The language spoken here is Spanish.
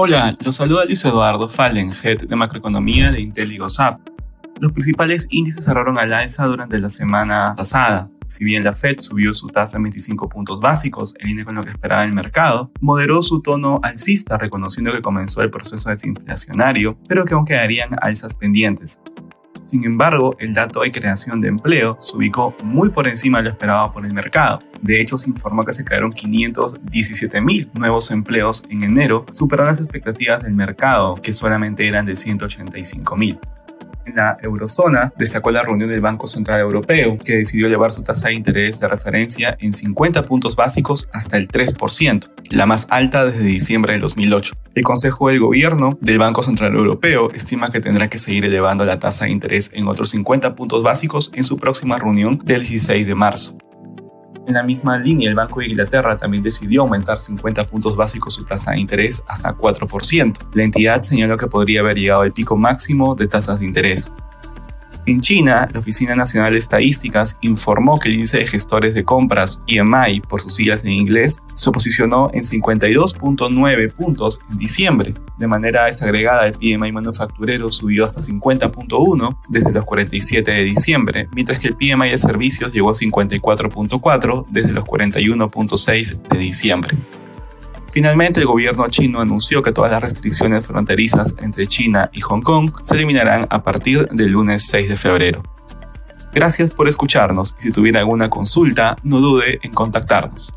Hola, los saluda Luis Eduardo Fallen, Head de Macroeconomía de Intel y Los principales índices cerraron al alza durante la semana pasada. Si bien la Fed subió su tasa en 25 puntos básicos, en línea con lo que esperaba el mercado, moderó su tono alcista, reconociendo que comenzó el proceso desinflacionario, pero que aún quedarían alzas pendientes. Sin embargo, el dato de creación de empleo se ubicó muy por encima de lo esperado por el mercado. De hecho, se informó que se crearon 517 mil nuevos empleos en enero, superando las expectativas del mercado, que solamente eran de 185 mil en la eurozona destacó la reunión del Banco Central Europeo, que decidió elevar su tasa de interés de referencia en 50 puntos básicos hasta el 3%, la más alta desde diciembre del 2008. El Consejo del Gobierno del Banco Central Europeo estima que tendrá que seguir elevando la tasa de interés en otros 50 puntos básicos en su próxima reunión del 16 de marzo. En la misma línea, el Banco de Inglaterra también decidió aumentar 50 puntos básicos su tasa de interés hasta 4%. La entidad señaló que podría haber llegado al pico máximo de tasas de interés. En China, la Oficina Nacional de Estadísticas informó que el índice de gestores de compras, PMI por sus siglas en inglés, se posicionó en 52.9 puntos en diciembre. De manera desagregada, el PMI manufacturero subió hasta 50.1 desde los 47 de diciembre, mientras que el PMI de servicios llegó a 54.4 desde los 41.6 de diciembre. Finalmente, el gobierno chino anunció que todas las restricciones fronterizas entre China y Hong Kong se eliminarán a partir del lunes 6 de febrero. Gracias por escucharnos y si tuviera alguna consulta, no dude en contactarnos.